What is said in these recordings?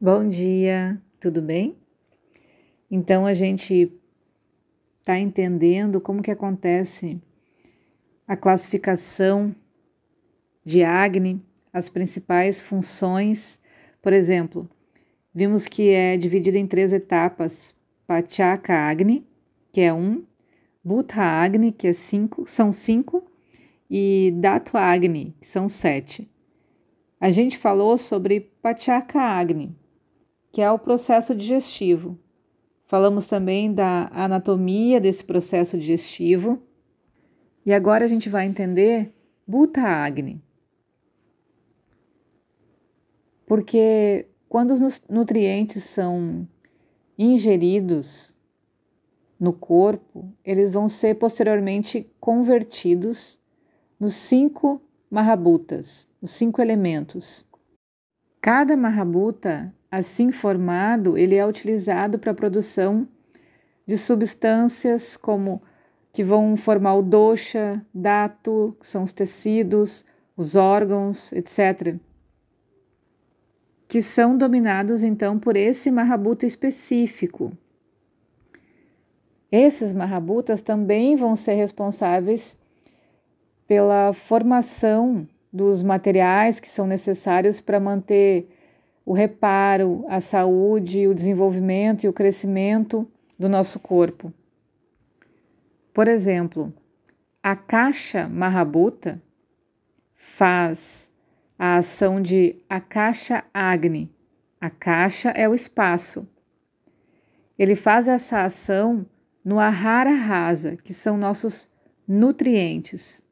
Bom dia, tudo bem? Então a gente está entendendo como que acontece a classificação de Agni, as principais funções. Por exemplo, vimos que é dividido em três etapas: Pachaka Agni, que é um, Bhuta Agni, que é cinco, são cinco, e Datu Agni, que são sete. A gente falou sobre Pachaka Agni, que é o processo digestivo. Falamos também da anatomia desse processo digestivo. E agora a gente vai entender Bhuta Agni. Porque quando os nutrientes são ingeridos no corpo, eles vão ser posteriormente convertidos nos cinco Mahabutas, os cinco elementos. Cada Mahabuta Assim formado, ele é utilizado para a produção de substâncias como que vão formar o dosha, dato, que são os tecidos, os órgãos, etc. Que são dominados então por esse Mahabuta específico. Esses Mahabutas também vão ser responsáveis pela formação dos materiais que são necessários para manter o reparo, a saúde, o desenvolvimento e o crescimento do nosso corpo. Por exemplo, a caixa Mahabuta faz a ação de Akasha Agni. A caixa é o espaço. Ele faz essa ação no Ahara Rasa, que são nossos nutrientes.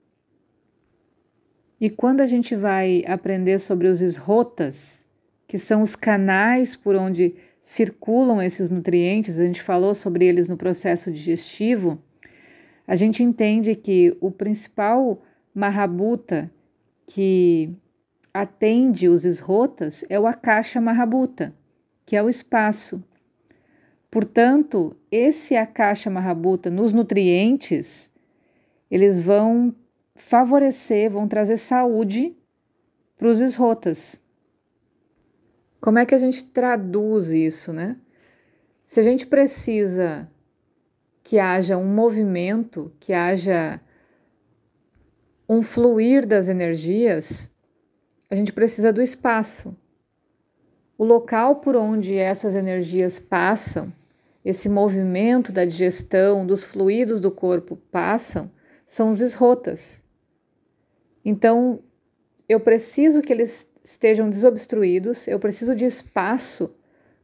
E quando a gente vai aprender sobre os esrotas, que são os canais por onde circulam esses nutrientes, a gente falou sobre eles no processo digestivo, a gente entende que o principal Mahabuta que atende os esrotas é o Akasha Mahabuta, que é o espaço. Portanto, esse Akasha Mahabuta nos nutrientes, eles vão favorecer, vão trazer saúde para os esrotas. Como é que a gente traduz isso, né? Se a gente precisa que haja um movimento, que haja um fluir das energias, a gente precisa do espaço. O local por onde essas energias passam, esse movimento da digestão, dos fluidos do corpo passam, são os esrotas. Então, eu preciso que eles estejam desobstruídos, eu preciso de espaço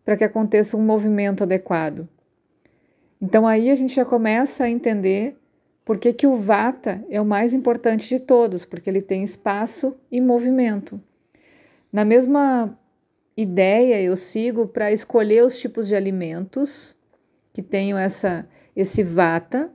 para que aconteça um movimento adequado. Então aí a gente já começa a entender por que, que o Vata é o mais importante de todos, porque ele tem espaço e movimento. Na mesma ideia, eu sigo para escolher os tipos de alimentos que tenham essa, esse Vata.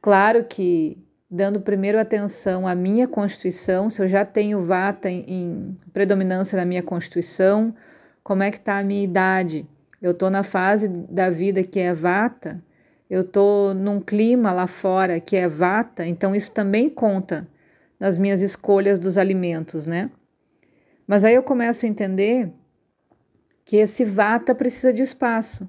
Claro que dando primeiro atenção à minha constituição, se eu já tenho vata em, em predominância na minha constituição, como é que está a minha idade? Eu estou na fase da vida que é vata, eu estou num clima lá fora que é vata, então isso também conta nas minhas escolhas dos alimentos, né? Mas aí eu começo a entender que esse vata precisa de espaço.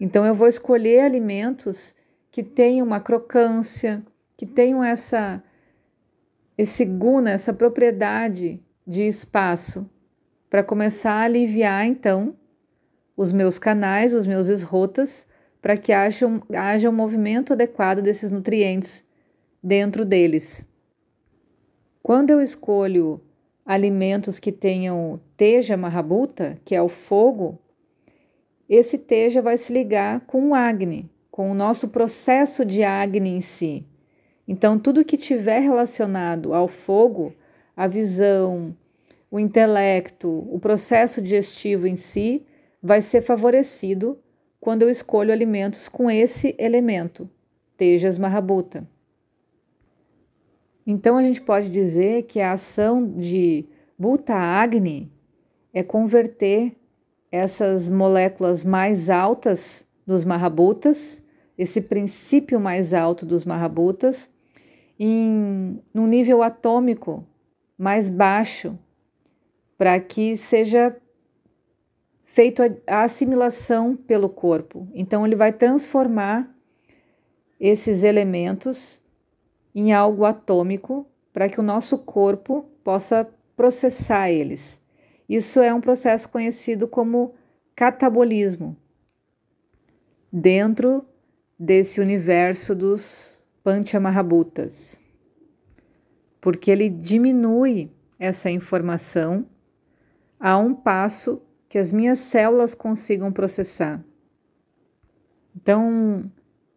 Então eu vou escolher alimentos que tenham uma crocância, que tenham essa esse guna, essa propriedade de espaço para começar a aliviar então os meus canais, os meus esrotas, para que haja um, haja um movimento adequado desses nutrientes dentro deles. Quando eu escolho alimentos que tenham teja marrabuta, que é o fogo, esse teja vai se ligar com o Agni, com o nosso processo de Agni em si. Então, tudo que tiver relacionado ao fogo, a visão, o intelecto, o processo digestivo em si, vai ser favorecido quando eu escolho alimentos com esse elemento, Tejas Mahabuta. Então, a gente pode dizer que a ação de Bhuta Agni é converter essas moléculas mais altas dos Mahabutas, esse princípio mais alto dos Mahabutas, em um nível atômico mais baixo, para que seja feito a assimilação pelo corpo. Então, ele vai transformar esses elementos em algo atômico para que o nosso corpo possa processar eles. Isso é um processo conhecido como catabolismo, dentro desse universo dos Panchamahabhutas, porque ele diminui essa informação a um passo que as minhas células consigam processar. Então,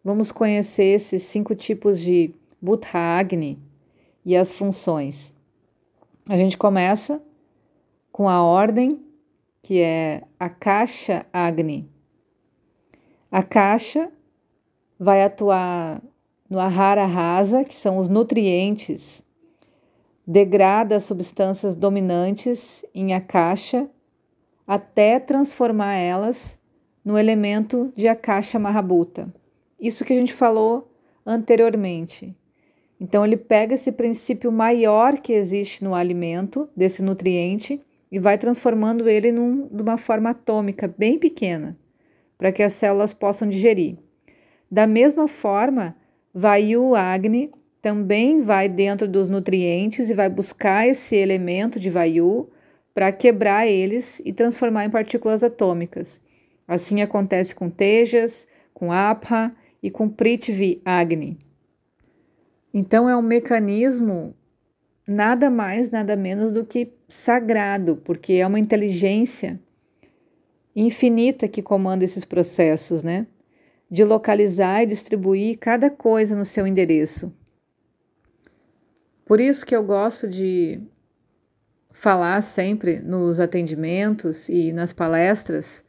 vamos conhecer esses cinco tipos de Buddha Agni e as funções. A gente começa com a ordem, que é a caixa Agni. A caixa vai atuar no Ahara Rasa, que são os nutrientes, degrada as substâncias dominantes em Akasha até transformar elas no elemento de Akasha Mahabhuta. Isso que a gente falou anteriormente. Então ele pega esse princípio maior que existe no alimento, desse nutriente, e vai transformando ele num, numa forma atômica bem pequena, para que as células possam digerir. Da mesma forma, Vayu Agni também vai dentro dos nutrientes e vai buscar esse elemento de Vayu para quebrar eles e transformar em partículas atômicas. Assim acontece com Tejas, com Apha e com Prithvi Agni. Então é um mecanismo nada mais, nada menos do que sagrado, porque é uma inteligência infinita que comanda esses processos, né? De localizar e distribuir cada coisa no seu endereço. Por isso que eu gosto de falar sempre nos atendimentos e nas palestras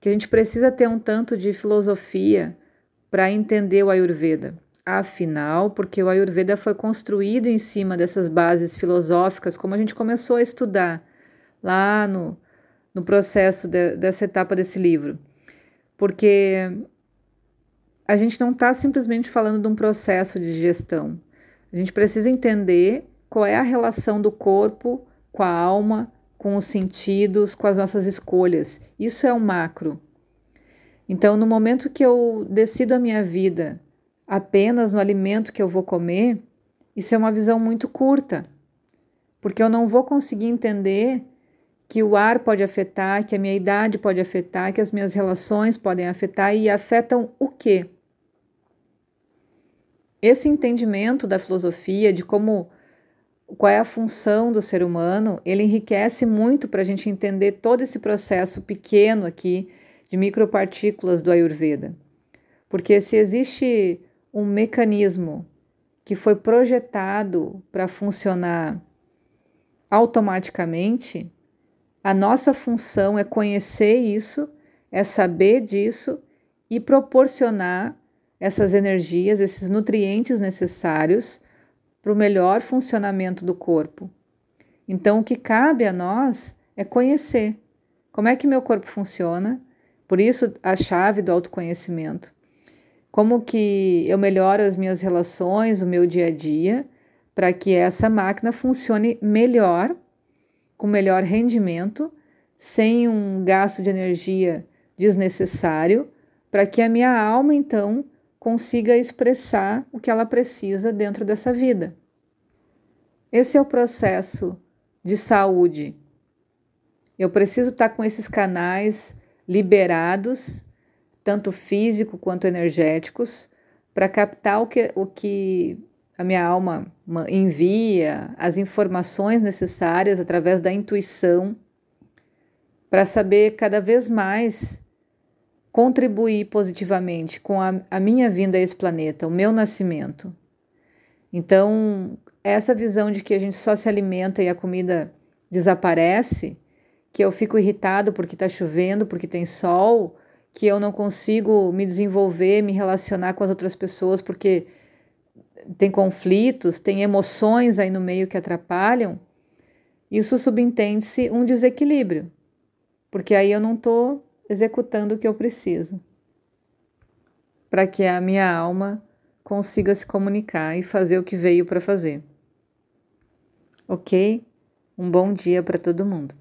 que a gente precisa ter um tanto de filosofia para entender o Ayurveda. Afinal, porque o Ayurveda foi construído em cima dessas bases filosóficas, como a gente começou a estudar lá no, no processo de, dessa etapa desse livro. Porque a gente não está simplesmente falando de um processo de gestão. A gente precisa entender qual é a relação do corpo com a alma, com os sentidos, com as nossas escolhas. Isso é o macro. Então, no momento que eu decido a minha vida apenas no alimento que eu vou comer, isso é uma visão muito curta, porque eu não vou conseguir entender que o ar pode afetar, que a minha idade pode afetar, que as minhas relações podem afetar e afetam o quê? Esse entendimento da filosofia, de como qual é a função do ser humano, ele enriquece muito para a gente entender todo esse processo pequeno aqui de micropartículas do Ayurveda. Porque se existe um mecanismo que foi projetado para funcionar automaticamente, a nossa função é conhecer isso, é saber disso e proporcionar essas energias, esses nutrientes necessários para o melhor funcionamento do corpo. Então, o que cabe a nós é conhecer como é que meu corpo funciona, por isso a chave do autoconhecimento. Como que eu melhoro as minhas relações, o meu dia a dia, para que essa máquina funcione melhor, com melhor rendimento, sem um gasto de energia desnecessário, para que a minha alma então consiga expressar o que ela precisa dentro dessa vida. Esse é o processo de saúde. Eu preciso estar com esses canais liberados tanto físico quanto energéticos, para captar o que, o que a minha alma envia, as informações necessárias através da intuição, para saber cada vez mais contribuir positivamente com a, a minha vinda a esse planeta, o meu nascimento. Então, essa visão de que a gente só se alimenta e a comida desaparece, que eu fico irritado porque está chovendo, porque tem sol, que eu não consigo me desenvolver, me relacionar com as outras pessoas porque tem conflitos, tem emoções aí no meio que atrapalham, isso subentende-se um desequilíbrio, porque aí eu não estou executando o que eu preciso para que a minha alma consiga se comunicar e fazer o que veio para fazer. Ok? Um bom dia para todo mundo.